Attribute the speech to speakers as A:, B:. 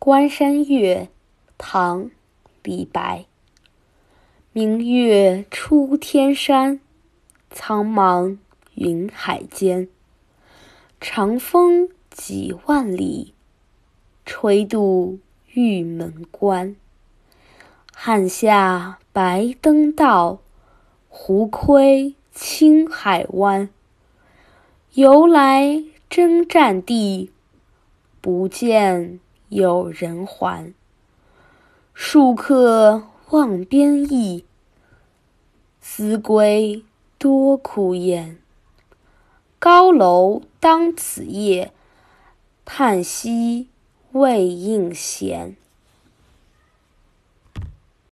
A: 关山月，唐·李白。明月出天山，苍茫云海间。长风几万里，吹度玉门关。汉下白登道，胡窥青海湾。由来征战地，不见有人还。戍客望边邑，思归多苦颜。高楼当此夜，叹息未应闲。